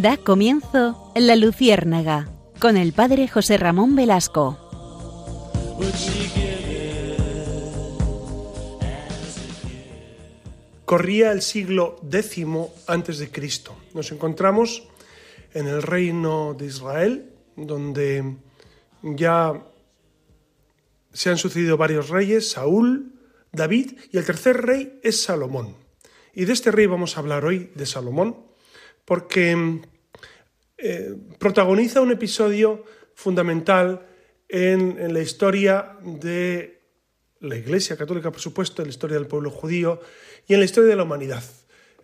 Da comienzo La Luciérnaga con el padre José Ramón Velasco. Corría el siglo X antes de Cristo. Nos encontramos en el reino de Israel, donde ya se han sucedido varios reyes, Saúl, David, y el tercer rey es Salomón. Y de este rey vamos a hablar hoy, de Salomón, porque eh, protagoniza un episodio fundamental en, la historia de la Iglesia Católica, por supuesto, en la historia del pueblo judío y en la historia de la humanidad.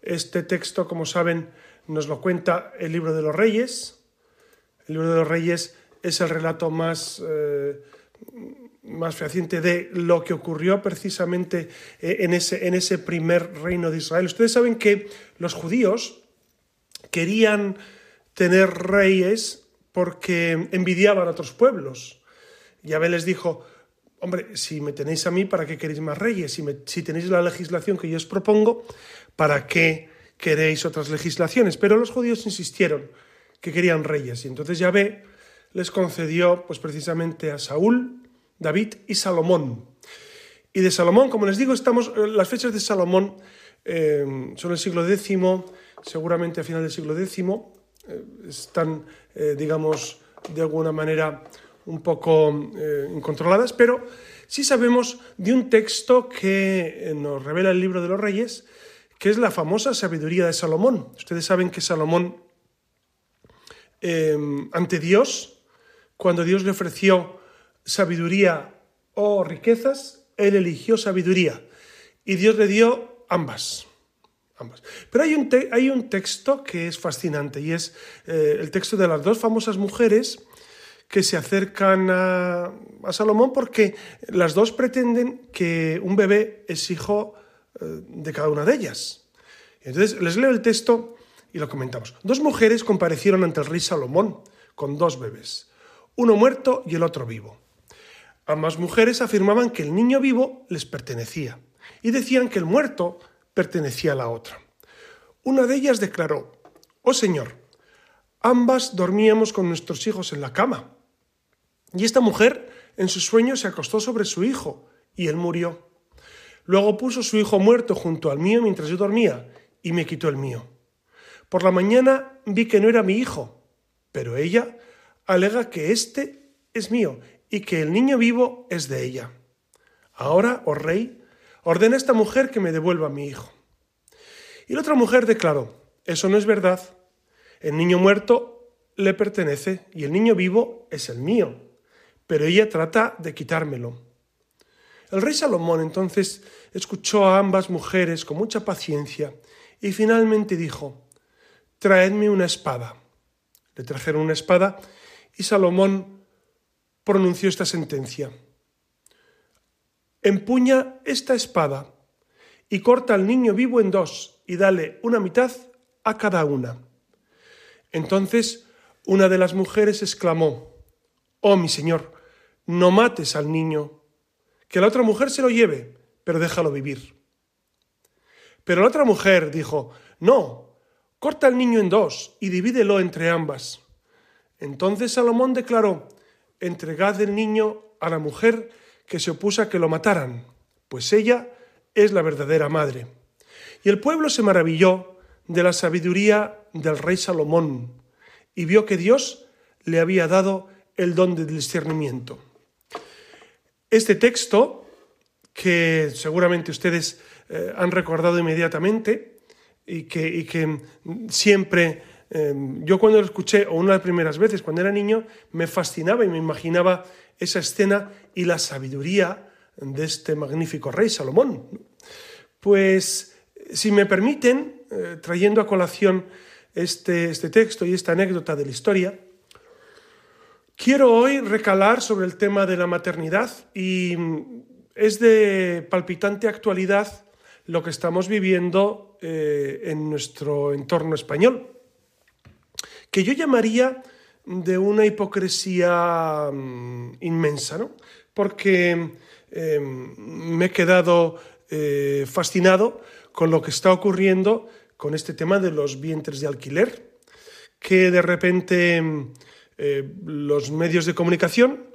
Este texto, como saben, nos lo cuenta el libro de los Reyes. El libro de los Reyes es el relato más, eh, más fehaciente de lo que ocurrió precisamente eh, en ese, en ese primer reino de Israel. Ustedes saben que los judíos querían tener reyes porque envidiaban a otros pueblos. Yahvé les dijo, hombre, si me tenéis a mí, ¿para qué queréis más reyes? Si, tenéis la legislación que yo os propongo, ¿para qué queréis otras legislaciones? Pero los judíos insistieron que querían reyes y entonces Yahvé les concedió pues precisamente a Saúl, David y Salomón. Y de Salomón, como les digo, estamos, las fechas de Salomón eh, son el siglo X, seguramente a final del siglo X, eh, están, digamos, de alguna manera un poco incontroladas, pero sí sabemos de un texto que nos revela el libro de los reyes, que es la famosa sabiduría de Salomón. Ustedes saben que Salomón, ante Dios, cuando Dios le ofreció sabiduría o riquezas, él eligió sabiduría y Dios le dio ambas. Pero hay un, hay un texto que es fascinante y es eh, el texto de las dos famosas mujeres que se acercan a, Salomón porque las dos pretenden que un bebé es hijo eh, de cada una de ellas. Entonces les leo el texto y lo comentamos. Dos mujeres comparecieron ante el rey Salomón con dos bebés uno muerto y el otro vivo. Ambas mujeres afirmaban que el niño vivo les pertenecía y decían que el muerto pertenecía a la otra. Una de ellas declaró, Oh Señor, ambas dormíamos con nuestros hijos en la cama. Y esta mujer en su sueño se acostó sobre su hijo y él murió. Luego puso su hijo muerto junto al mío mientras yo dormía y me quitó el mío. Por la mañana vi que no era mi hijo, pero ella alega que este es mío y que el niño vivo es de ella. Ahora, oh rey, ordena a esta mujer que me devuelva a mi hijo. Y la otra mujer declaró, eso no es verdad. El niño muerto le pertenece y el niño vivo es el mío, pero ella trata de quitármelo. El rey Salomón entonces escuchó a ambas mujeres con mucha paciencia y finalmente dijo, Traedme una espada. Le trajeron una espada y Salomón pronunció esta sentencia. Empuña esta espada y corta al niño vivo en dos y dale una mitad a cada una. Entonces una de las mujeres exclamó, Oh mi señor, no mates al niño, que la otra mujer se lo lleve, pero déjalo vivir. Pero la otra mujer dijo, No, corta al niño en dos y divídelo entre ambas. Entonces Salomón declaró, entregad el niño a la mujer que se opuso a que lo mataran, pues ella es la verdadera madre. Y el pueblo se maravilló de la sabiduría del rey Salomón y vio que Dios le había dado el don del discernimiento. Este texto, que seguramente ustedes eh, han recordado inmediatamente y que, y que siempre Em, yo cuando lo escuché, o una de las primeras veces, cuando era niño, me fascinaba y me imaginaba esa escena y la sabiduría de este magnífico rey Salomón. Pues, si me permiten, eh, trayendo a colación este, este texto y esta anécdota de la historia, quiero hoy recalar sobre el tema de la maternidad y mm, es de palpitante actualidad lo que estamos viviendo eh, en nuestro entorno español que yo llamaría de una hipocresía mm, inmensa, ¿no? Porque em, me he quedado eh, fascinado con lo que está ocurriendo con este tema de los vientres de alquiler, que de repente eh, los medios de comunicación,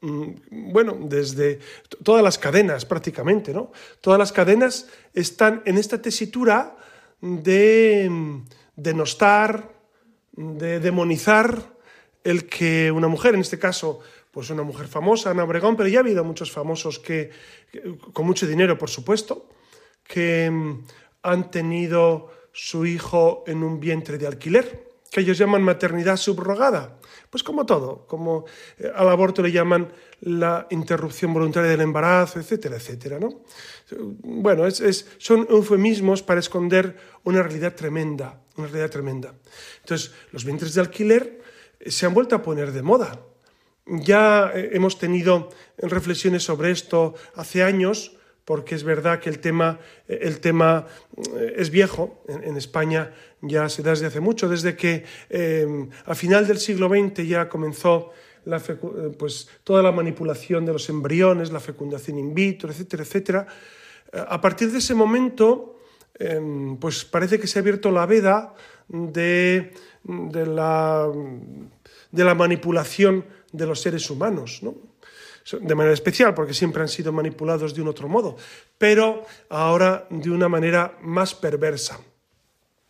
mm, bueno, desde todas las cadenas prácticamente, ¿no? Todas las cadenas están en esta tesitura de denostar, de demonizar el que una mujer, en este caso, pues una mujer famosa, Ana Obregón, pero ya ha habido muchos famosos que, con mucho dinero, por supuesto, que mm, han tenido su hijo en un vientre de alquiler, que ellos llaman maternidad subrogada. Pues como todo, como eh, al aborto le llaman la interrupción voluntaria del embarazo, etcétera, etcétera. ¿no? Bueno, es, son eufemismos para esconder una realidad tremenda, una realidad tremenda. Entonces, los vientres de alquiler se han vuelto a poner de moda. Ya eh, hemos tenido reflexiones sobre esto hace años, porque es verdad que el tema, eh, el tema eh, es viejo. En, España ya se da desde hace mucho, desde que a final del siglo XX ya comenzó la, pues, toda la manipulación de los embriones, la fecundación in vitro, etcétera, etcétera. A partir de ese momento, pues parece que se ha abierto la veda de, de, la, de la manipulación de los seres humanos, ¿no? de manera especial, porque siempre han sido manipulados de un otro modo, pero ahora de una manera más perversa.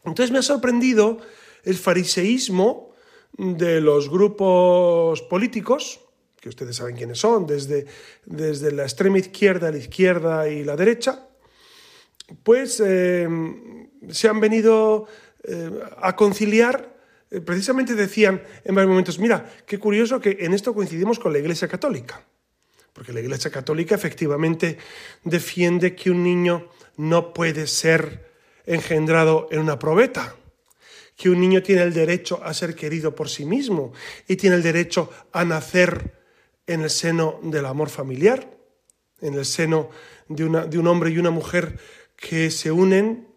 Entonces me ha sorprendido el fariseísmo de los grupos políticos, que ustedes saben quiénes son, desde, desde la extrema izquierda, la izquierda y la derecha, pues eh, se han venido eh, a conciliar precisamente decían en varios momentos, mira, qué curioso que en esto coincidimos con la Iglesia Católica, porque la Iglesia Católica efectivamente defiende que un niño no puede ser engendrado en una probeta, que un niño tiene el derecho a ser querido por sí mismo y tiene el derecho a nacer en el seno del amor familiar, en el seno de, de un hombre y una mujer que se unen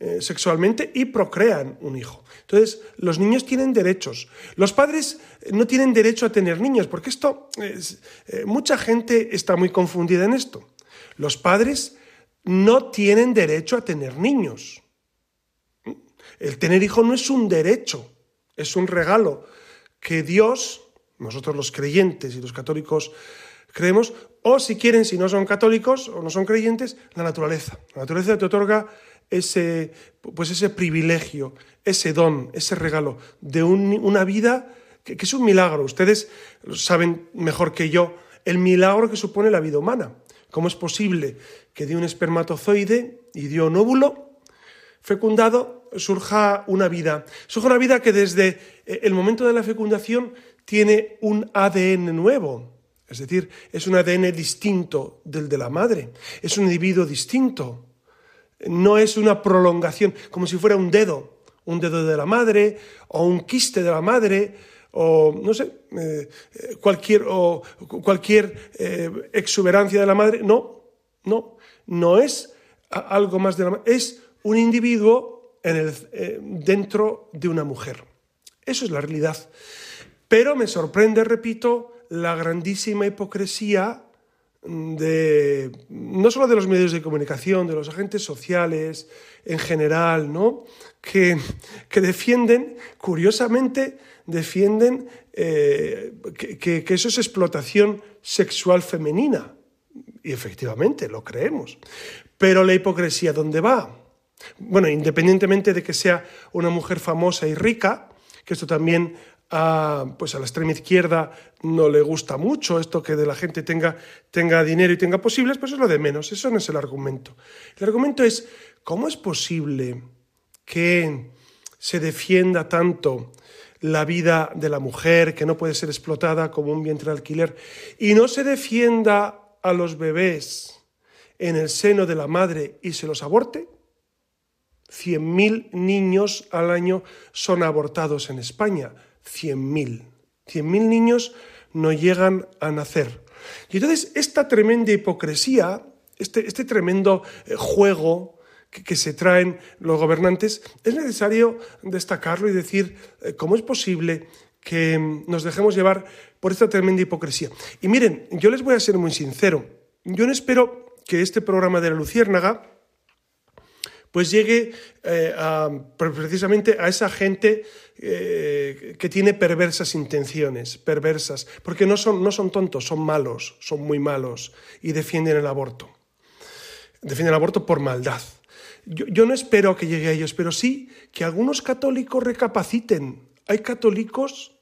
eh, sexualmente y procrean un hijo. Entonces, los niños tienen derechos. Los padres no tienen derecho a tener niños, porque esto, eh, mucha gente está muy confundida en esto. Los padres no tienen derecho a tener niños. El tener hijo no es un derecho, es un regalo que Dios, nosotros los creyentes y los católicos creemos, o si quieren, si no son católicos o no son creyentes, la naturaleza. La naturaleza te otorga ese, pues ese privilegio, ese don, ese regalo de una vida que, es un milagro. Ustedes saben mejor que yo el milagro que supone la vida humana. ¿Cómo es posible que de un espermatozoide y de un óvulo fecundado surja una vida? Surja una vida que desde eh, el momento de la fecundación tiene un ADN nuevo. Es decir, es un ADN distinto del de la madre. Es un individuo distinto no es una prolongación, como si fuera un dedo, un dedo de la madre o un quiste de la madre o no sé, eh, cualquier, o cualquier eh, exuberancia de la madre. No, no, no es algo más de la madre, es un individuo eh, dentro de una mujer. Eso es la realidad. Pero me sorprende, repito, la grandísima hipocresía de no solo de los medios de comunicación, de los agentes sociales en general, ¿no? que, defienden, curiosamente, defienden eh, que, que eso es explotación sexual femenina. Y efectivamente, lo creemos. Pero la hipocresía, ¿dónde va? Bueno, independientemente de que sea una mujer famosa y rica, que esto también pues a la extrema izquierda no le gusta mucho esto que de la gente tenga, tenga dinero y tenga posibles, pues es lo de menos, eso no es el argumento. El argumento es, ¿cómo es posible que se defienda tanto la vida de la mujer, que no puede ser explotada como un vientre de alquiler, y no se defienda a los bebés en el seno de la madre y se los aborte? 100.000 niños al año son abortados en España. 100.000. 100.000 niños no llegan a nacer. Y entonces esta tremenda hipocresía, este, este tremendo eh, juego que, se traen los gobernantes, es necesario destacarlo y decir eh, cómo es posible que mm, nos dejemos llevar por esta tremenda hipocresía. Y miren, yo les voy a ser muy sincero, yo no espero que este programa de la Luciérnaga pues llegue eh, precisamente a esa gente eh, que tiene perversas intenciones, perversas, porque no son, no son tontos, son malos, son muy malos y defienden el aborto. Defienden el aborto por maldad. Yo, yo no espero que llegue a ellos, pero sí que algunos católicos recapaciten. Hay católicos,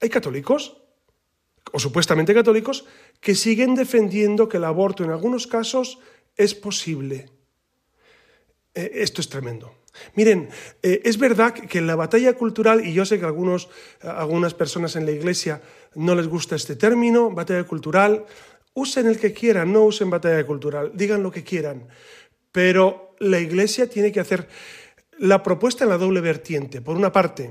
hay católicos, o supuestamente católicos, que siguen defendiendo que el aborto en algunos casos es posible. Eh, esto es tremendo. Miren, eh, es verdad que la batalla cultural, y yo sé que algunos, algunas personas en la iglesia no les gusta este término, batalla cultural, usen el que quieran, no usen batalla cultural, digan lo que quieran, pero la iglesia tiene que hacer la propuesta en la doble vertiente. Por una parte,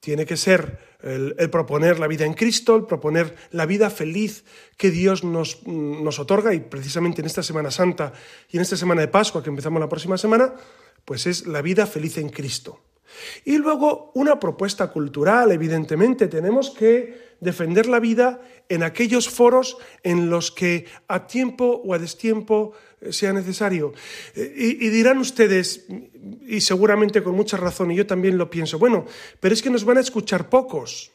tiene que ser el, proponer la vida en Cristo, el proponer la vida feliz que Dios nos, nos, otorga y precisamente en esta Semana Santa y en esta Semana de Pascua que empezamos la próxima semana, pues es la vida feliz en Cristo. Y luego una propuesta cultural, evidentemente, tenemos que defender la vida en aquellos foros en los que a tiempo o a destiempo sea necesario. Eh, y, dirán ustedes, y seguramente con mucha razón, y yo también lo pienso, bueno, pero es que nos van a escuchar pocos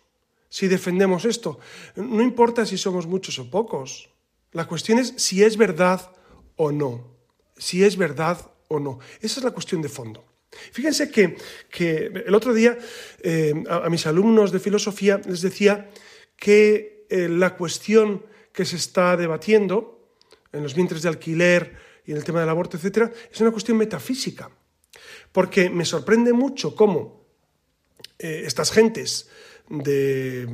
si defendemos esto. No importa si somos muchos o pocos. La cuestión es si es verdad o no. Si es verdad o no. Esa es la cuestión de fondo. Fíjense que, el otro día eh, a, mis alumnos de filosofía les decía que eh, la cuestión que se está debatiendo en los vientres de alquiler y en el tema del aborto, etcétera, es una cuestión metafísica. Porque me sorprende mucho cómo eh, estas gentes de,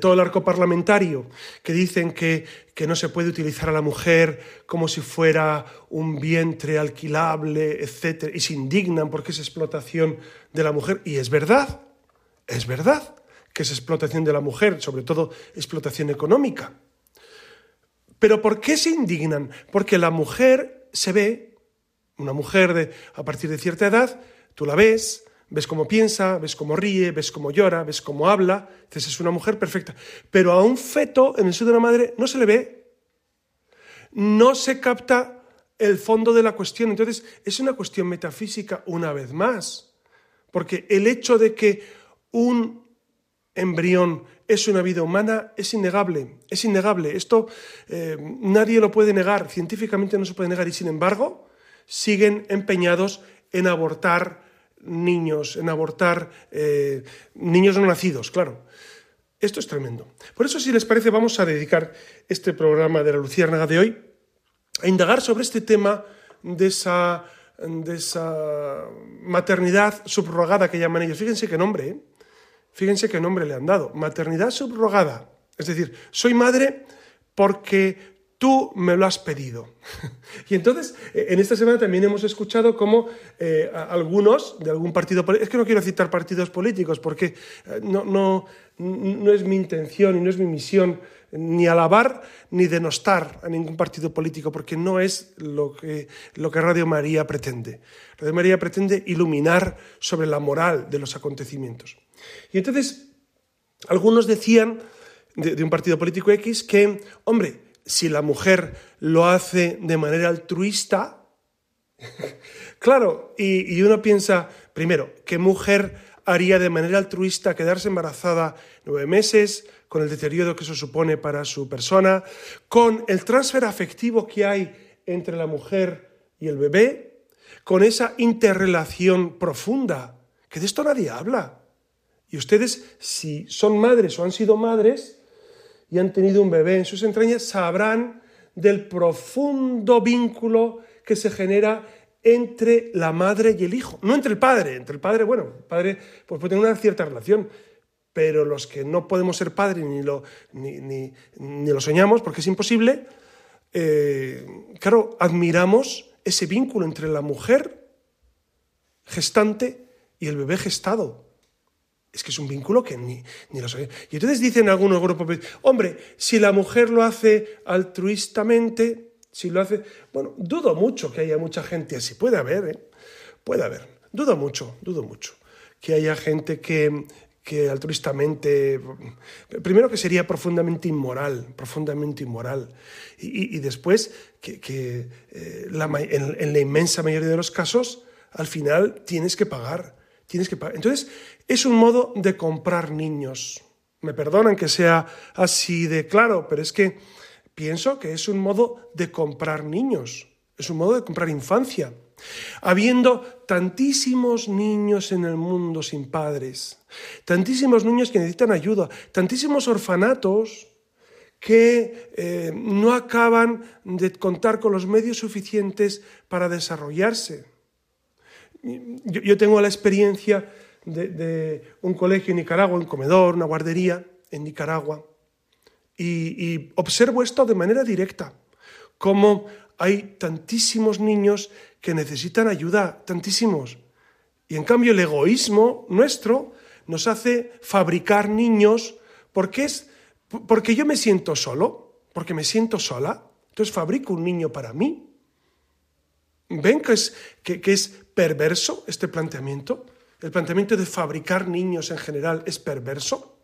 todo el arco parlamentario que dicen que, que, no se puede utilizar a la mujer como si fuera un vientre alquilable, etcétera, y se indignan porque es explotación de la mujer. Y es verdad, es verdad que es explotación de la mujer, sobre todo explotación económica. Pero ¿por qué se indignan? Porque la mujer se ve, una mujer a partir de cierta edad, tú la ves, ves cómo piensa, ves cómo ríe, ves cómo llora, ves cómo habla, entonces es una mujer perfecta. Pero a un feto en el seno de la madre no se le ve, no se capta el fondo de la cuestión. Entonces es una cuestión metafísica una vez más, porque el hecho de que un embrión es una vida humana es innegable, es innegable. Esto eh, nadie lo puede negar, científicamente no se puede negar y sin embargo siguen empeñados en abortar niños, en abortar eh, niños no nacidos, claro. Esto es tremendo. Por eso, si les parece, vamos a dedicar este programa de la Luciérnaga de hoy a indagar sobre este tema de esa, de esa maternidad subrogada que llaman ellos. Fíjense qué nombre, ¿eh? Fíjense qué nombre le han dado, maternidad subrogada. Es decir, soy madre porque tú me lo has pedido. y entonces, eh, en esta semana también hemos escuchado cómo eh, algunos de algún partido político, es que no quiero citar partidos políticos porque eh, no, no, no es mi intención y no es mi misión ni alabar ni denostar a ningún partido político, porque no es lo que, lo que Radio María pretende. Radio María pretende iluminar sobre la moral de los acontecimientos. Y entonces, algunos decían de, un partido político X que, hombre, si la mujer lo hace de manera altruista, claro, y, y, uno piensa, primero, ¿qué mujer haría de manera altruista quedarse embarazada nueve meses, con el deterioro que eso supone para su persona, con el transfer afectivo que hay entre la mujer y el bebé, con esa interrelación profunda, que de esto nadie habla. Y ustedes, si son madres o han sido madres y han tenido un bebé en sus entrañas, sabrán del profundo vínculo que se genera entre la madre y el hijo. No entre el padre, entre el padre, bueno, el padre pues, puede tener una cierta relación, pero los que no podemos ser padres ni lo, ni, lo soñamos, porque es imposible, eh, claro, admiramos ese vínculo entre la mujer gestante y el bebé gestado. Es que es un vínculo que ni, ni lo sé. Y entonces dicen algunos grupos, hombre, si la mujer lo hace altruistamente, si lo hace... Bueno, dudo mucho que haya mucha gente así. Puede haber, ¿eh? Puede haber. Dudo mucho, dudo mucho que haya gente que, que altruistamente, primero que sería profundamente inmoral, profundamente inmoral, y, después que, eh, en, la inmensa mayoría de los casos, al final tienes que pagar, tienes que pagar. Entonces, es un modo de comprar niños. Me perdonan que sea así de claro, pero es que pienso que es un modo de comprar niños, es un modo de comprar infancia. Habiendo tantísimos niños en el mundo sin padres, tantísimos niños que necesitan ayuda, tantísimos orfanatos que eh, no acaban de contar con los medios suficientes para desarrollarse. Yo, tengo la experiencia de, un colegio en Nicaragua, un comedor, una guardería en Nicaragua, y, observo esto de manera directa, cómo hay tantísimos niños que necesitan ayuda, tantísimos. Y en cambio el egoísmo nuestro nos hace fabricar niños porque, es, porque yo me siento solo, porque me siento sola, entonces fabrico un niño para mí. ¿Ven que es, que, es perverso este planteamiento? El planteamiento de fabricar niños en general es perverso.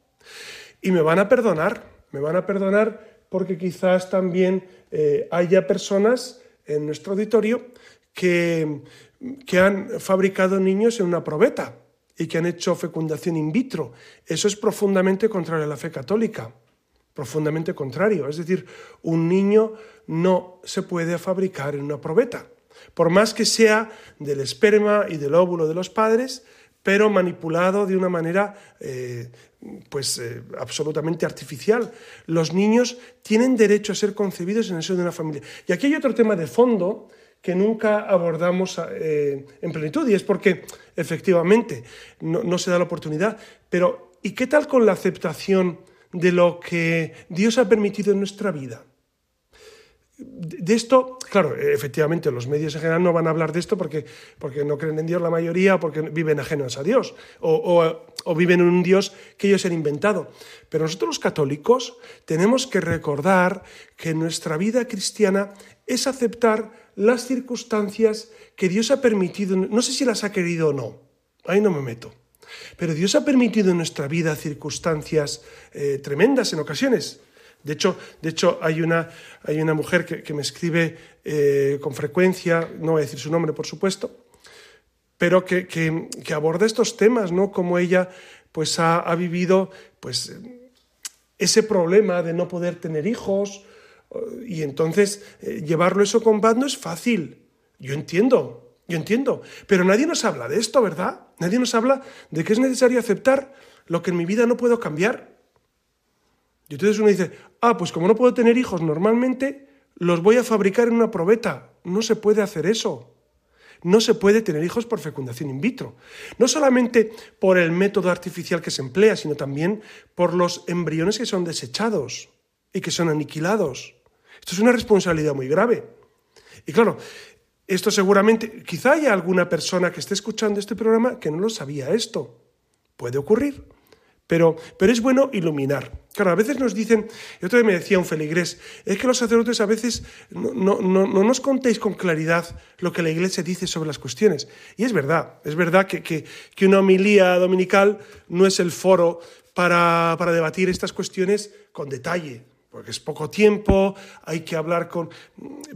Y me van a perdonar, me van a perdonar porque quizás también eh, haya personas en nuestro auditorio que, que han fabricado niños en una probeta y que han hecho fecundación in vitro. Eso es profundamente contrario a la fe católica, profundamente contrario. Es decir, un niño no se puede fabricar en una probeta. Por más que sea del esperma y del óvulo de los padres, pero manipulado de una manera eh, pues eh, absolutamente artificial. Los niños tienen derecho a ser concebidos en el seno de una familia. Y aquí hay otro tema de fondo que nunca abordamos eh, en plenitud y es porque efectivamente no, se da la oportunidad. Pero ¿y qué tal con la aceptación de lo que Dios ha permitido en nuestra vida? de esto, claro, efectivamente los medios en general no van a hablar de esto porque, porque no creen en Dios la mayoría o porque viven ajenos a Dios o, viven en un Dios que ellos han inventado. Pero nosotros los católicos tenemos que recordar que nuestra vida cristiana es aceptar las circunstancias que Dios ha permitido, no sé si las ha querido o no, ahí no me meto. Pero Dios ha permitido en nuestra vida circunstancias eh, tremendas en ocasiones de hecho, de hecho hay, una, hay una mujer que, me escribe eh, con frecuencia, no voy a decir su nombre, por supuesto, pero que, que, aborda estos temas, ¿no? Como ella pues, ha, ha, vivido pues, ese problema de no poder tener hijos, y entonces eh, llevarlo eso con paz no es fácil. Yo entiendo, yo entiendo, pero nadie nos habla de esto, ¿verdad? Nadie nos habla de que es necesario aceptar lo que en mi vida no puedo cambiar. Y entonces uno dice, ah, pues como no puedo tener hijos normalmente, los voy a fabricar en una probeta. No se puede hacer eso. No se puede tener hijos por fecundación in vitro. No solamente por el método artificial que se emplea, sino también por los embriones que son desechados y que son aniquilados. Esto es una responsabilidad muy grave. Y claro, esto seguramente, quizá haya alguna persona que esté escuchando este programa que no lo sabía esto. Puede ocurrir. Pero, pero es bueno iluminar. Claro, a veces nos dicen, y otra vez me decía un feligrés, es que los sacerdotes a veces no, nos contéis con claridad lo que la Iglesia dice sobre las cuestiones. Y es verdad, es verdad que, que una homilía dominical no es el foro para, para debatir estas cuestiones con detalle porque es poco tiempo, hay que hablar con...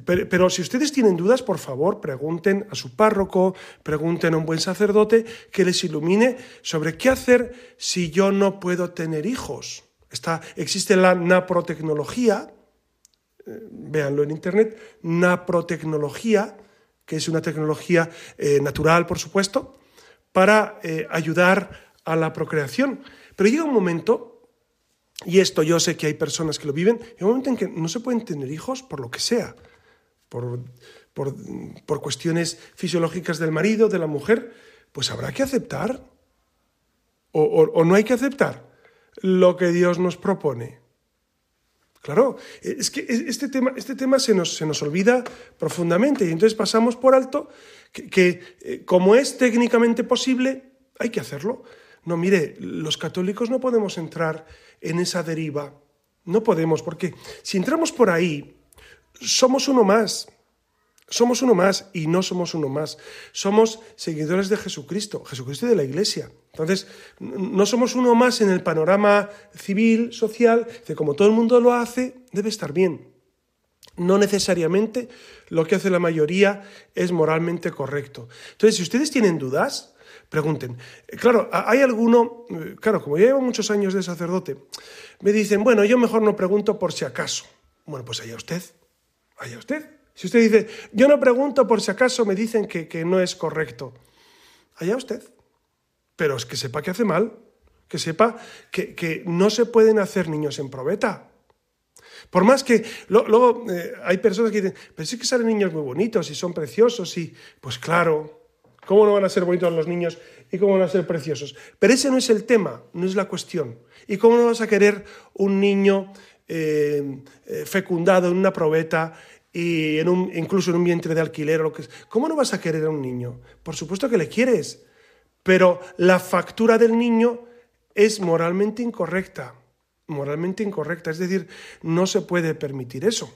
Pero, si ustedes tienen dudas, por favor, pregunten a su párroco, pregunten a un buen sacerdote que les ilumine sobre qué hacer si yo no puedo tener hijos. Está, existe la naprotecnología, eh, véanlo en internet, naprotecnología, que es una tecnología eh, natural, por supuesto, para eh, ayudar a la procreación. Pero llega un momento y esto yo sé que hay personas que lo viven, en un momento en que no se pueden tener hijos por lo que sea, por, por, cuestiones fisiológicas del marido, de la mujer, pues habrá que aceptar. O, no hay que aceptar lo que Dios nos propone. Claro, es que este tema, este tema se, nos, se nos olvida profundamente y entonces pasamos por alto que, que eh, como es técnicamente posible, hay que hacerlo. No, mire, los católicos no podemos entrar en esa deriva. No podemos, porque si entramos por ahí, somos uno más. Somos uno más y no somos uno más. Somos seguidores de Jesucristo, Jesucristo y de la Iglesia. Entonces, no somos uno más en el panorama civil, social, que como todo el mundo lo hace, debe estar bien. No necesariamente lo que hace la mayoría es moralmente correcto. Entonces, si ustedes tienen dudas, pregunten. Claro, hay alguno, claro, como yo llevo muchos años de sacerdote, me dicen, bueno, yo mejor no pregunto por si acaso. Bueno, pues allá usted, allá usted. Si usted dice, yo no pregunto por si acaso me dicen que, no es correcto, allá usted. Pero es que sepa que hace mal, que sepa que, no se pueden hacer niños en probeta. Por más que luego eh, hay personas que dicen, pero sí que salen niños muy bonitos y son preciosos y pues claro, ¿cómo no van a ser bonitos los niños y cómo van a ser preciosos? Pero ese no es el tema, no es la cuestión. ¿Y cómo no vas a querer un niño eh, eh, fecundado en una probeta y en un, incluso en un vientre de alquiler o lo que es. ¿Cómo no vas a querer a un niño? Por supuesto que le quieres, pero la factura del niño es moralmente incorrecta, moralmente incorrecta, es decir, no se puede permitir eso.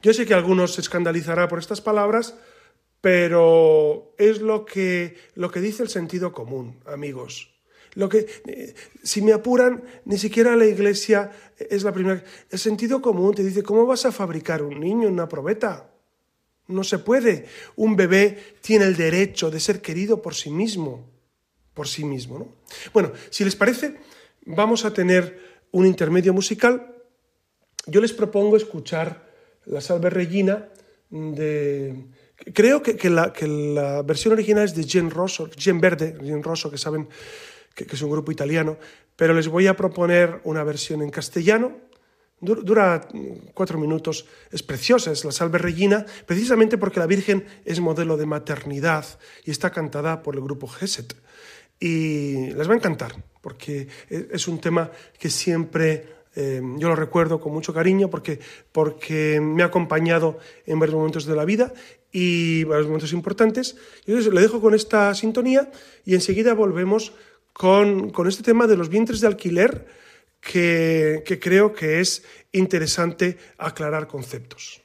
Yo sé que algunos se escandalizará por estas palabras, pero es lo que, lo que dice el sentido común, amigos. Lo que, eh, si me apuran, ni siquiera la iglesia es la primera. El sentido común te dice, ¿cómo vas a fabricar un niño en una probeta? No se puede. Un bebé tiene el derecho de ser querido por sí mismo. Por sí mismo, ¿no? Bueno, si les parece, vamos a tener un intermedio musical. Yo les propongo escuchar la Salve Regina de... Creo que, la, que la, versión original es de Jen Rosso, Jen Verde, Jen Rosso, que saben que, es un grupo italiano, pero les voy a proponer una versión en castellano. Dura cuatro minutos, es preciosa, es la Salve Regina, precisamente porque la Virgen es modelo de maternidad y está cantada por el grupo Geset. Y les va a encantar, porque es un tema que siempre eh, yo lo recuerdo con mucho cariño porque, porque me ha acompañado en varios momentos de la vida y varios momentos importantes. Y entonces le dejo con esta sintonía y enseguida volvemos con, este tema de los vientres de alquiler que, que creo que es interesante aclarar conceptos.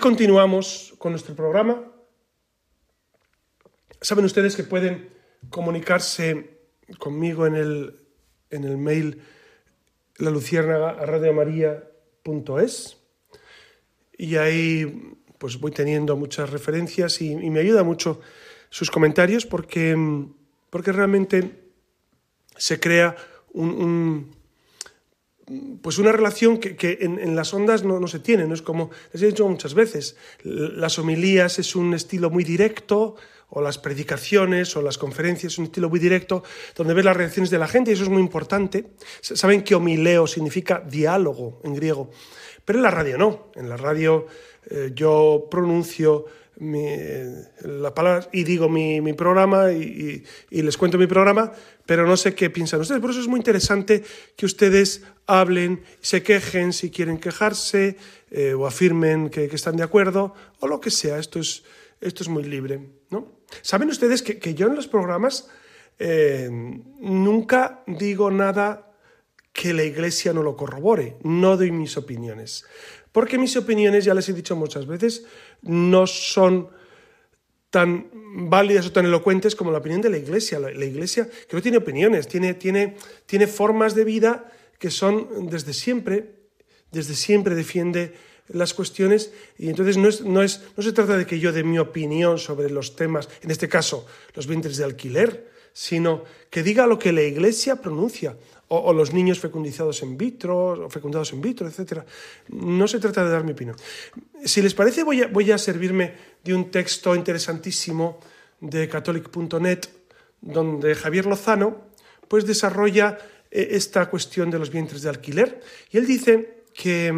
Continuamos con nuestro programa. Saben ustedes que pueden comunicarse conmigo en el, en el mail la luciérnaga y ahí pues voy teniendo muchas referencias y, me ayuda mucho sus comentarios porque, porque realmente se crea un pues una relación que, en, las ondas no, se tiene, no es como les he dicho muchas veces, las homilías es un estilo muy directo, o las predicaciones o las conferencias es un estilo muy directo, donde ves las reacciones de la gente y eso es muy importante. Saben que homileo significa diálogo en griego, pero en la radio no, en la radio eh, yo pronuncio la palabra y digo mi, programa y, les cuento mi programa, pero no sé qué piensan ustedes. Por eso es muy interesante que ustedes hablen, se quejen si quieren quejarse eh, o afirmen que, están de acuerdo o lo que sea. Esto es, esto es muy libre. ¿no? Saben ustedes que, yo en los programas eh, nunca digo nada que la iglesia no lo corrobore, no doy mis opiniones. Porque mis opiniones, ya les he dicho muchas veces, no son tan válidas o tan elocuentes como la opinión de la Iglesia. La, Iglesia que no tiene opiniones, tiene, tiene, tiene formas de vida que son desde siempre, desde siempre defiende las cuestiones y entonces no, es, no, es, no se trata de que yo dé mi opinión sobre los temas, en este caso los vientres de alquiler, sino que diga lo que la Iglesia pronuncia o, los niños fecundizados en vitro, o fecundados en vitro, etc. No se trata de dar mi opinión. Si les parece, voy a, voy a servirme de un texto interesantísimo de catholic.net, donde Javier Lozano pues, desarrolla eh, esta cuestión de los vientres de alquiler. Y él dice que,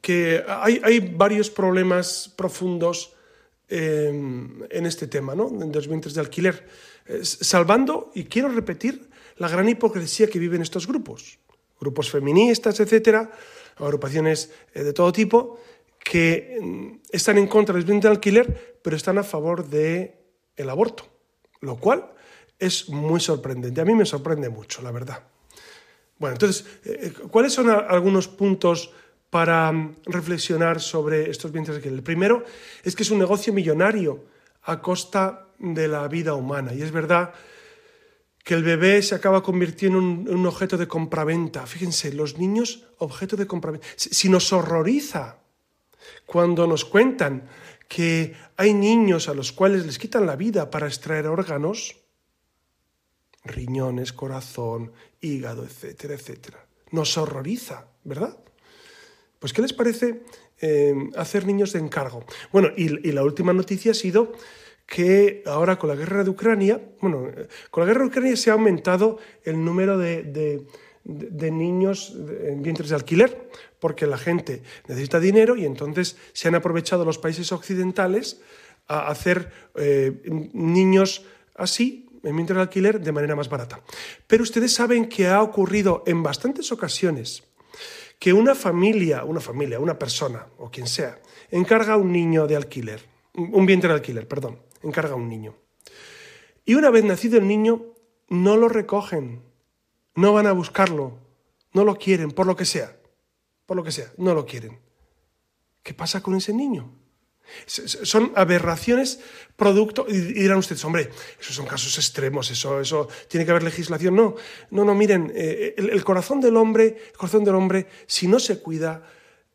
que hay, hay varios problemas profundos eh, en este tema, ¿no? de los vientres de alquiler. Eh, salvando, y quiero repetir, la gran hipocresía que viven estos grupos, grupos feministas, etcétera, agrupaciones eh, de todo tipo, que mm, están en contra del bien de alquiler, pero están a favor del el aborto, lo cual es muy sorprendente. A mí me sorprende mucho, la verdad. Bueno, entonces, eh, eh, ¿cuáles son algunos puntos para mm, reflexionar sobre estos bienes alquiler? El primero es que es un negocio millonario a costa de la vida humana. Y es verdad que el bebé se acaba convirtiendo en un, objeto de compraventa. Fíjense, los niños, objeto de compraventa. Si, nos horroriza cuando nos cuentan que hay niños a los cuales les quitan la vida para extraer órganos, riñones, corazón, hígado, etcétera, etcétera. Nos horroriza, ¿verdad? Pues, ¿qué les parece eh, hacer niños de encargo? Bueno, y la última noticia ha sido que ahora con la guerra de Ucrania, bueno, con la guerra de Ucrania se ha aumentado el número de, niños en vientres de alquiler, porque la gente necesita dinero y entonces se han aprovechado los países occidentales a hacer eh, niños así, en vientres de alquiler, de manera más barata. Pero ustedes saben que ha ocurrido en bastantes ocasiones que una familia, una familia, una persona o quien sea, encarga a un niño de alquiler, un vientre de alquiler, perdón encarga un niño. Y una vez nacido el niño, no lo recogen, no van a buscarlo, no lo quieren, por lo que sea, por lo que sea, no lo quieren. ¿Qué pasa con ese niño? Son aberraciones producto, y dirán ustedes, hombre, esos son casos extremos, eso, eso tiene que haber legislación. No, no, no, miren, eh, el, el, corazón del hombre, el corazón del hombre, si no se cuida,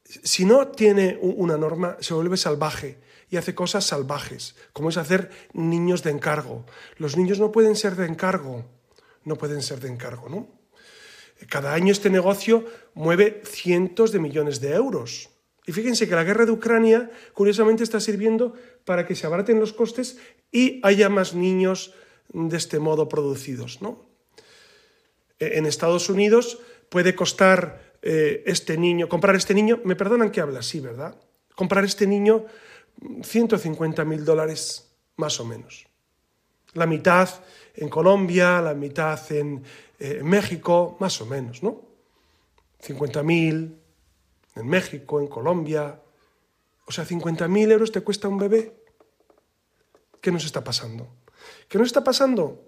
si no tiene una norma, se vuelve salvaje y hace cosas salvajes, como es hacer niños de encargo. Los niños no pueden ser de encargo, no pueden ser de encargo, ¿no? Cada año este negocio mueve cientos de millones de euros. Y fíjense que la guerra de Ucrania, curiosamente, está sirviendo para que se abaraten los costes y haya más niños de este modo producidos, ¿no? E, en Estados Unidos puede costar eh, este niño, comprar este niño, me perdonan que habla así, ¿verdad? Comprar este niño 150 mil dólares más o menos. La mitad en Colombia, la mitad en eh, México, más o menos, ¿no? 50 mil en México, en Colombia. O sea, 50 mil euros te cuesta un bebé. ¿Qué nos está pasando? ¿Qué nos está pasando?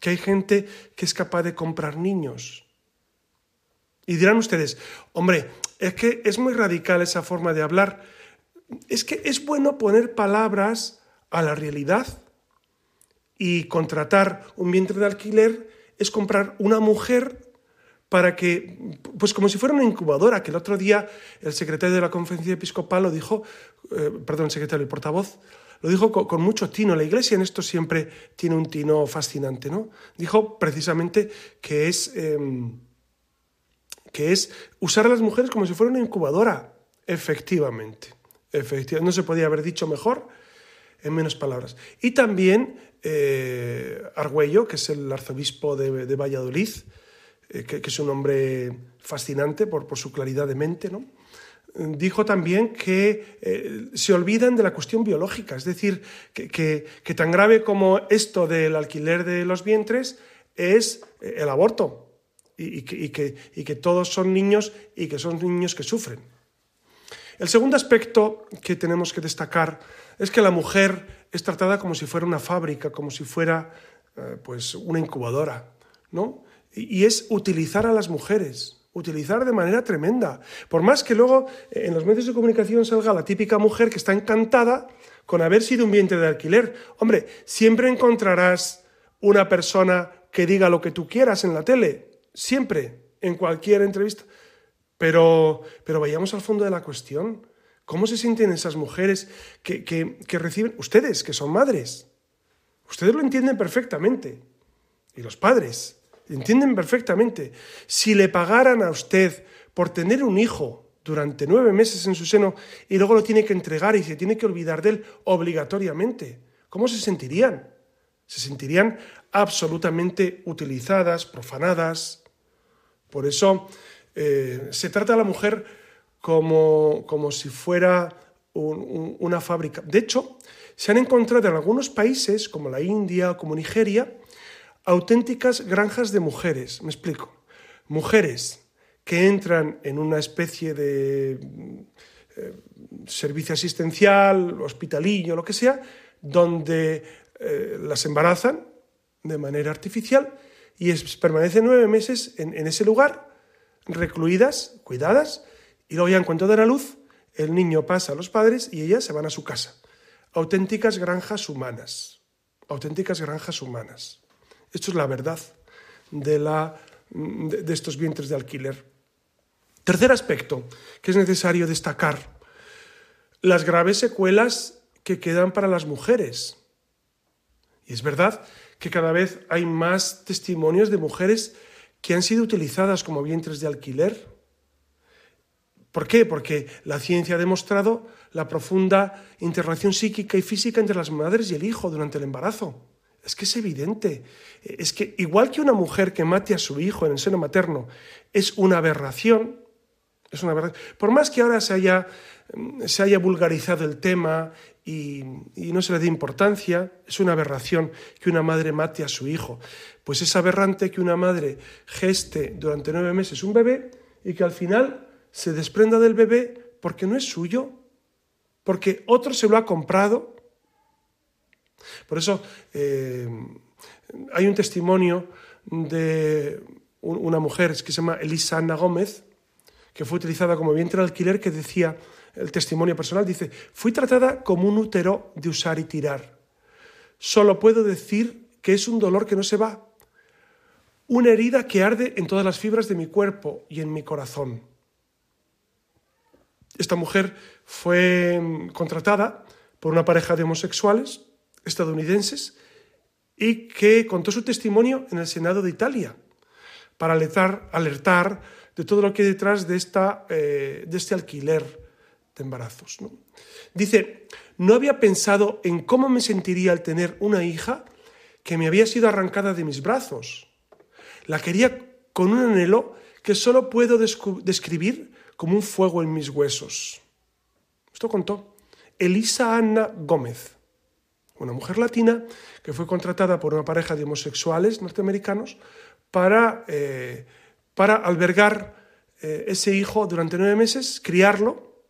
Que hay gente que es capaz de comprar niños. Y dirán ustedes, hombre, es que es muy radical esa forma de hablar. Es que es bueno poner palabras a la realidad y contratar un vientre de alquiler es comprar una mujer para que, pues como si fuera una incubadora, que el otro día el secretario de la conferencia episcopal lo dijo, eh, perdón, el secretario, el portavoz, lo dijo con, mucho tino. La iglesia en esto siempre tiene un tino fascinante, ¿no? Dijo precisamente que es, em, que es usar a las mujeres como si fuera una incubadora, efectivamente. efectivamente. No se podía haber dicho mejor en menos palabras. Y también eh, Argüello, que es el arzobispo de, Valladolid, eh, que, es un hombre fascinante por, su claridad de mente, ¿no? dijo también que eh, se olvidan de la cuestión biológica, es decir, que, tan grave como esto del alquiler de los vientres es el aborto y que todos son niños y que son niños que sufren. El segundo aspecto que tenemos que destacar es que la mujer es tratada como si fuera una fábrica, como si fuera eh, pues una incubadora, ¿no? Y, es utilizar a las mujeres, utilizar de manera tremenda. Por más que luego eh, en los medios de comunicación salga la típica mujer que está encantada con haber sido un vientre de alquiler. Hombre, siempre encontrarás una persona que diga lo que tú quieras en la tele, siempre, en cualquier entrevista. Pero, pero vayamos al fondo de la cuestión. ¿Cómo se sienten esas mujeres que, que, reciben, ustedes que son madres? Ustedes lo entienden perfectamente. Y los padres entienden perfectamente. Si le pagaran a usted por tener un hijo durante nueve meses en su seno y luego lo tiene que entregar y se tiene que olvidar de él obligatoriamente, ¿cómo se sentirían? Se sentirían absolutamente utilizadas, profanadas. Por eso eh, se trata a la mujer como, como si fuera una fábrica. De hecho, se han encontrado en algunos países, como la India o como Nigeria, auténticas granjas de mujeres. Me explico. Mujeres que entran en una especie de eh, servicio asistencial, hospitalillo, lo que sea, donde eh, las embarazan de manera artificial y permanecen nueve meses en ese lugar recluidas, cuidadas, y luego ya en cuanto la luz, el niño pasa a los padres y ellas se van a su casa. Auténticas granjas humanas, auténticas granjas humanas. Esto es la verdad de, la, de estos vientres de alquiler. Tercer aspecto que es necesario destacar, las graves secuelas que quedan para las mujeres. Y es verdad que cada vez hay más testimonios de mujeres que han sido utilizadas como vientres de alquiler. ¿Por qué? Porque la ciencia ha demostrado la profunda interrelación psíquica y física entre las madres y el hijo durante el embarazo. Es que es evidente. Es que igual que una mujer que mate a su hijo en el seno materno es una aberración, es una Por más que ahora se haya, se haya vulgarizado el tema y, no se le dé importancia, es una aberración que una madre mate a su hijo. Pues es aberrante que una madre geste durante nueve meses un bebé y que al final se desprenda del bebé porque no es suyo, porque otro se lo ha comprado. Por eso eh, hay un testimonio de una mujer que se llama Elisa Ana Gómez, que fue utilizada como vientre alquiler, que decía, el testimonio personal dice, fui tratada como un útero de usar y tirar. Solo puedo decir que es un dolor que no se va, una herida que arde en todas las fibras de mi cuerpo y en mi corazón. Esta mujer fue mm, contratada por una pareja de homosexuales estadounidenses y que contó su testimonio en el Senado de Italia para alertar, alertar de todo lo que hay detrás de, esta, eh, de este alquiler de embarazos. Dice, no había pensado en cómo me sentiría al tener una hija que me había sido arrancada de mis brazos. La quería con un anhelo que solo puedo describir como un fuego en mis huesos. Esto contó Elisa Anna Gómez, una mujer latina que fue contratada por una pareja de homosexuales norteamericanos para eh, para albergar eh, ese hijo durante nueve meses, criarlo,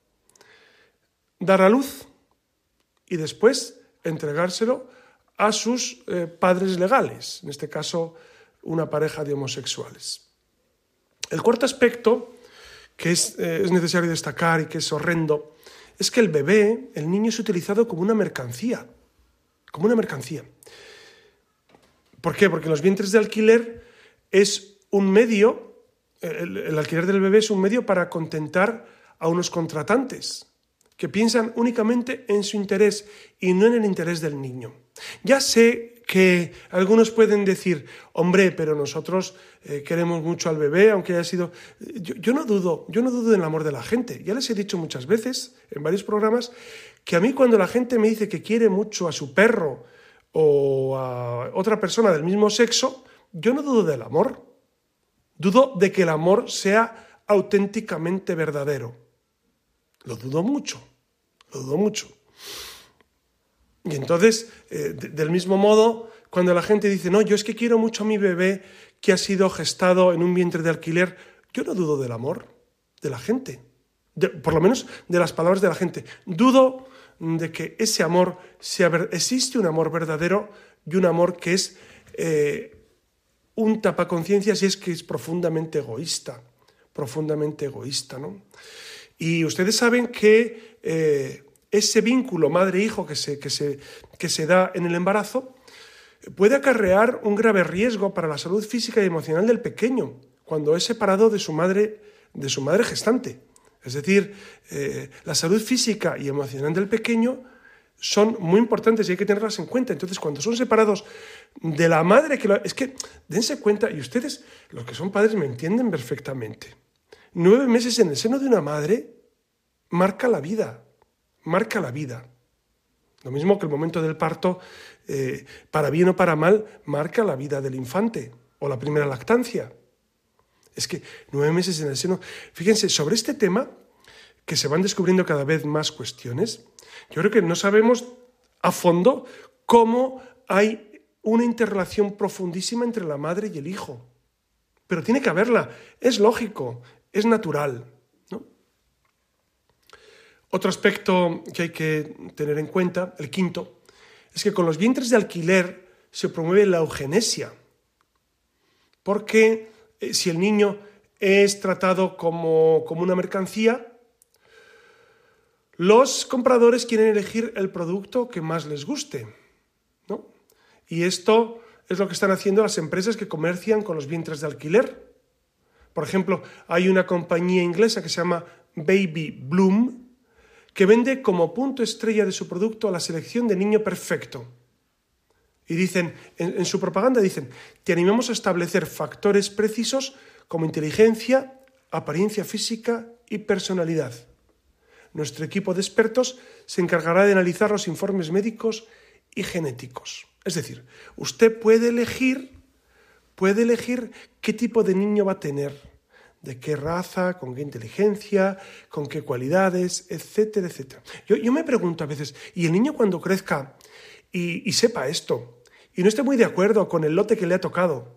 dar a luz y después entregárselo a sus eh, padres legales, en este caso una pareja de homosexuales. El cuarto aspecto que es, eh, es necesario destacar y que es horrendo, es que el bebé, el niño es utilizado como una mercancía, como una mercancía. ¿Por qué? Porque los vientres de alquiler es un medio, el, el alquiler del bebé es un medio para contentar a unos contratantes que piensan únicamente en su interés y no en el interés del niño. Ya sé que algunos pueden decir, hombre, pero nosotros eh, queremos mucho al bebé, aunque haya sido... Yo, yo, no dudo, yo no dudo del amor de la gente. Ya les he dicho muchas veces, en varios programas, que a mí cuando la gente me dice que quiere mucho a su perro o a otra persona del mismo sexo, yo no dudo del amor. Dudo de que el amor sea auténticamente verdadero. Lo dudo mucho, lo dudo mucho. Y entonces, eh, de, del mismo modo, cuando la gente dice, no, yo es que quiero mucho a mi bebé que ha sido gestado en un vientre de alquiler, yo no dudo del amor de la gente, por lo menos de las palabras de la gente. Dudo de que ese amor sea existe un amor verdadero y un amor que es eh, un tapaconciencias y es que es profundamente egoísta, profundamente egoísta, ¿no? Y ustedes saben que eh, ese vínculo madre-hijo que se, que, se, que se da en el embarazo puede acarrear un grave riesgo para la salud física y emocional del pequeño cuando es separado de su madre, de su madre gestante. Es decir, eh, la salud física y emocional del pequeño son muy importantes y hay que tenerlas en cuenta. Entonces, cuando son separados de la madre que es que dense cuenta y ustedes, los que son padres, me entienden perfectamente. Nueve meses en el seno de una madre marca la vida marca la vida. Lo mismo que el momento del parto, eh, para bien o para mal, marca la vida del infante o la primera lactancia. Es que nueve meses en el seno. Fíjense, sobre este tema, que se van descubriendo cada vez más cuestiones, yo creo que no sabemos a fondo cómo hay una interrelación profundísima entre la madre y el hijo. Pero tiene que haberla, es lógico, es natural. Otro aspecto que hay que tener en cuenta, el quinto, es que con los vientres de alquiler se promueve la eugenesia, porque eh, si el niño es tratado como, como una mercancía, los compradores quieren elegir el producto que más les guste. ¿no? Y esto es lo que están haciendo las empresas que comercian con los vientres de alquiler. Por ejemplo, hay una compañía inglesa que se llama Baby Bloom, que vende como punto estrella de su producto a la selección de niño perfecto. Y dicen, en, su propaganda dicen, te animamos a establecer factores precisos como inteligencia, apariencia física y personalidad. Nuestro equipo de expertos se encargará de analizar los informes médicos y genéticos. Es decir, usted puede elegir, puede elegir qué tipo de niño va a tener de qué raza, con qué inteligencia, con qué cualidades, etcétera, etcétera. Yo, me pregunto a veces, ¿y el niño cuando crezca y, sepa esto, y no esté muy de acuerdo con el lote que le ha tocado,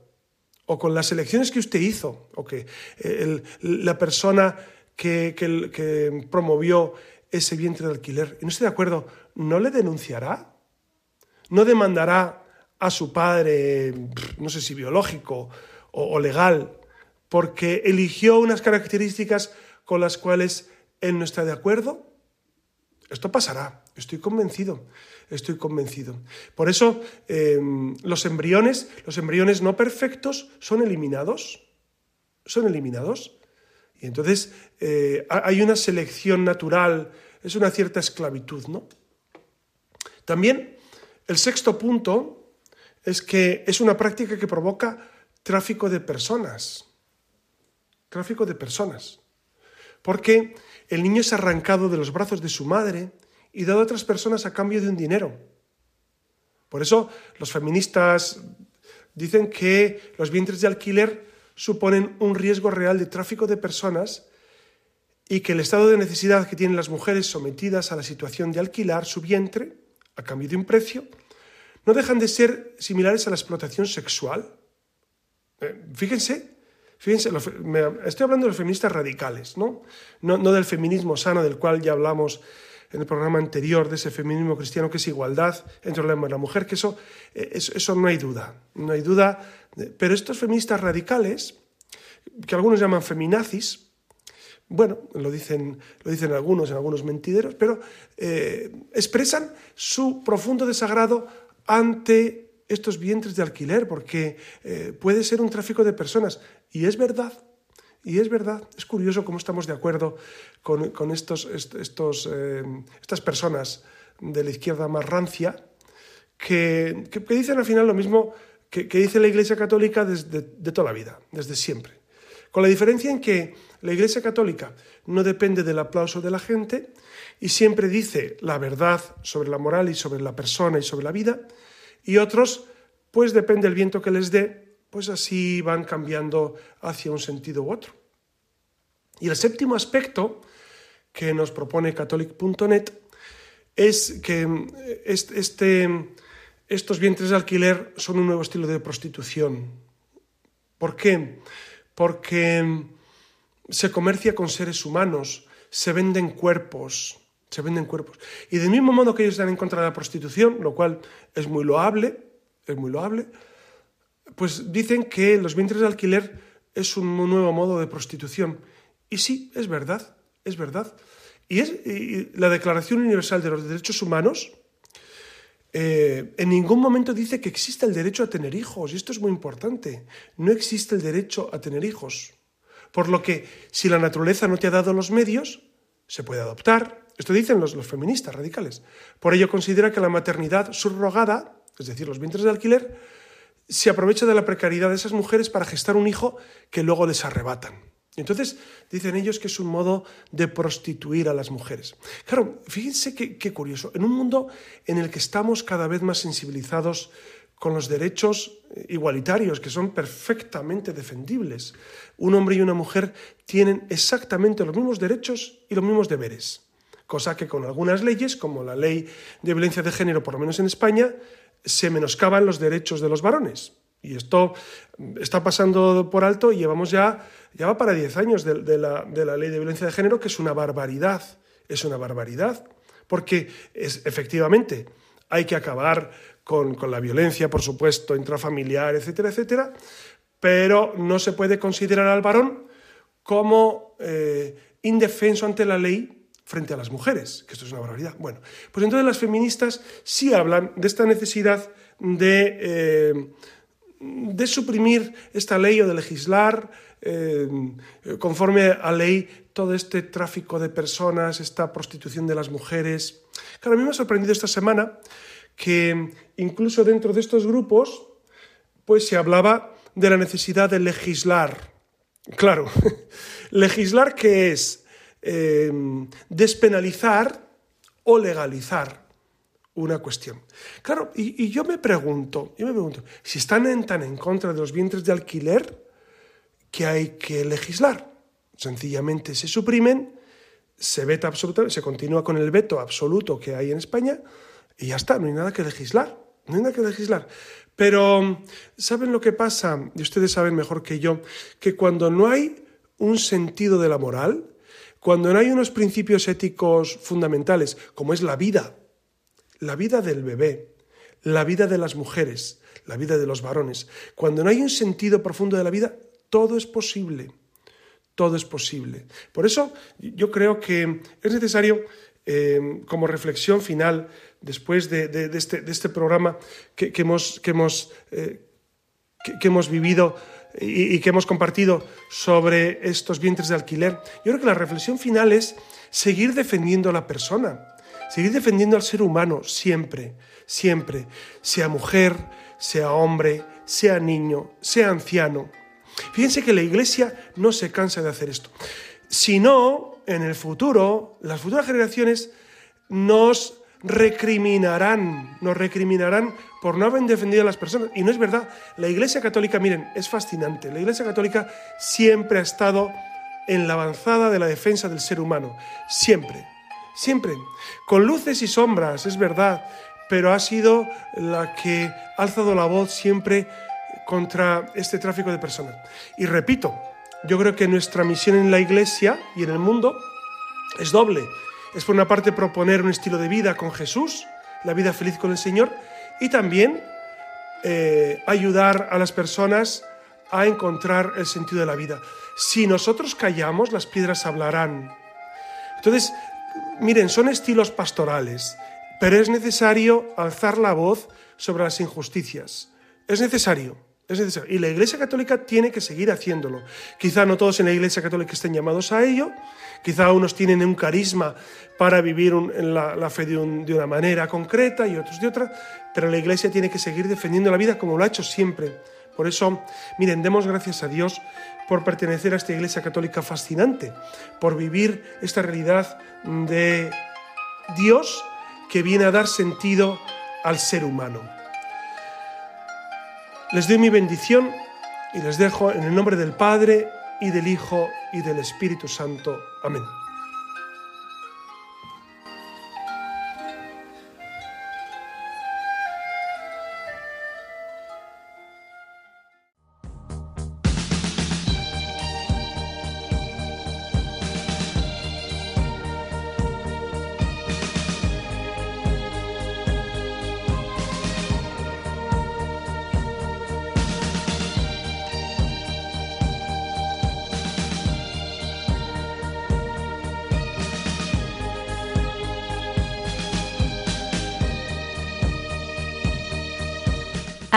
o con las elecciones que usted hizo, o que el, la persona que, promovió ese vientre de alquiler, y no esté de acuerdo, ¿no le denunciará? ¿No demandará a su padre, no sé si biológico o legal, porque eligió unas características con las cuales él no está de acuerdo? Esto pasará, estoy convencido, estoy convencido. Por eso eh, los embriones, los embriones no perfectos son eliminados, son eliminados. Y entonces eh, hay una selección natural, es una cierta esclavitud, ¿no? También el sexto punto es que es una práctica que provoca tráfico de personas tráfico de personas. Porque el niño es arrancado de los brazos de su madre y dado a otras personas a cambio de un dinero. Por eso los feministas dicen que los vientres de alquiler suponen un riesgo real de tráfico de personas y que el estado de necesidad que tienen las mujeres sometidas a la situación de alquilar su vientre a cambio de un precio no dejan de ser similares a la explotación sexual. Eh, fíjense Fíjense, estoy hablando de los feministas radicales, ¿no? ¿no? Del feminismo sano del cual ya hablamos en el programa anterior, de ese feminismo cristiano que es igualdad entre el hombre y la mujer, que eso, eh, eso, eso no hay duda, no hay duda. Pero estos feministas radicales, que algunos llaman feminazis, bueno, lo dicen, lo dicen algunos, en algunos mentideros, pero eh, expresan su profundo desagrado ante estos vientres de alquiler, porque eh, puede ser un tráfico de personas. Y es verdad, y es verdad, es curioso cómo estamos de acuerdo con, estos, estos, eh, estas personas de la izquierda más rancia, que, dicen al final lo mismo que, dice la Iglesia Católica desde de toda la vida, desde siempre. Con la diferencia en que la Iglesia Católica no depende del aplauso de la gente y siempre dice la verdad sobre la moral y sobre la persona y sobre la vida, y otros, pues depende del viento que les dé, pues así van cambiando hacia un sentido u otro. Y el séptimo aspecto que nos propone catholic.net es que este, estos vientres de alquiler son un nuevo estilo de prostitución. ¿Por qué? Porque se comercia con seres humanos, se venden cuerpos, se venden cuerpos. Y del mismo modo que ellos están en contra de la prostitución, lo cual es muy loable, es muy loable, pues dicen que los vientres de alquiler es un nuevo modo de prostitución. Y sí, es verdad, es verdad. Y, es, la Declaración Universal de los Derechos Humanos eh, en ningún momento dice que existe el derecho a tener hijos, y esto es muy importante. No existe el derecho a tener hijos. Por lo que si la naturaleza no te ha dado los medios, se puede adoptar. Esto dicen los, feministas radicales. Por ello considera que la maternidad subrogada, es decir, los vientres de alquiler, se aprovecha de la precariedad de esas mujeres para gestar un hijo que luego les arrebatan. Entonces, dicen ellos que es un modo de prostituir a las mujeres. Claro, fíjense qué curioso. En un mundo en el que estamos cada vez más sensibilizados con los derechos igualitarios, que son perfectamente defendibles. Un hombre y una mujer tienen exactamente los mismos derechos y los mismos deberes, cosa que con algunas leyes, como la ley de violencia de género, por lo menos en España, se menoscaban los derechos de los varones. Y esto está pasando por alto y llevamos ya, ya va para 10 años de, la, de la ley de violencia de género, que es una barbaridad, es una barbaridad, porque es, efectivamente hay que acabar con, la violencia, por supuesto, intrafamiliar, etcétera, etcétera, pero no se puede considerar al varón como eh, indefenso ante la ley frente a las mujeres, que esto es una barbaridad. Bueno, pues entonces las feministas sí hablan de esta necesidad de, eh, de suprimir esta ley o de legislar eh, conforme a ley todo este tráfico de personas, esta prostitución de las mujeres. Claro, a mí me ha sorprendido esta semana que incluso dentro de estos grupos pues se hablaba de la necesidad de legislar. Claro, legislar que es eh, despenalizar o legalizar una cuestión. Claro, y, yo me pregunto, yo me pregunto, si están tan en contra de los vientres de alquiler, que hay que legislar. Sencillamente se suprimen, se veta absolutamente, se continúa con el veto absoluto que hay en España y ya está, no hay nada que legislar, no hay nada que legislar. Pero, ¿saben lo que pasa? Y ustedes saben mejor que yo, que cuando no hay un sentido de la moral, cuando no hay unos principios éticos fundamentales, como es la vida, la vida del bebé, la vida de las mujeres, la vida de los varones, cuando no hay un sentido profundo de la vida, todo es posible. Todo es posible. Por eso yo creo que es necesario, eh, como reflexión final, después de, este, este, programa que, eh, que, hemos vivido y, que hemos compartido sobre estos vientres de alquiler, yo creo que la reflexión final es seguir defendiendo a la persona, seguir defendiendo al ser humano siempre, siempre, sea mujer, sea hombre, sea niño, sea anciano. Fíjense que la Iglesia no se cansa de hacer esto. Si no, en el futuro, las futuras generaciones nos recriminarán, nos recriminarán por no haber defendido a las personas. Y no es verdad. La Iglesia Católica, miren, es fascinante. La Iglesia Católica siempre ha estado en la avanzada de la defensa del ser humano. Siempre, siempre. Con luces y sombras, es verdad, pero ha sido la que ha alzado la voz siempre contra este tráfico de personas. Y repito, yo creo que nuestra misión en la Iglesia y en el mundo es doble es por una parte proponer un estilo de vida con Jesús, la vida feliz con el Señor, y también eh, ayudar a las personas a encontrar el sentido de la vida. Si nosotros callamos, las piedras hablarán. Entonces, miren, son estilos pastorales, pero es necesario alzar la voz sobre las injusticias. Es necesario. Es. Y la Iglesia Católica tiene que seguir haciéndolo. Quizá no todos en la Iglesia Católica estén llamados a ello, quizá unos tienen un carisma para vivir en la, fe de, de, una manera concreta y otros de otra, pero la Iglesia tiene que seguir defendiendo la vida como lo ha hecho siempre. Por eso, miren, demos gracias a Dios por pertenecer a esta Iglesia Católica fascinante, por vivir esta realidad de Dios que viene a dar sentido al ser humano. Les doy mi bendición y les dejo en el nombre del Padre y del Hijo y del Espíritu Santo. Amén.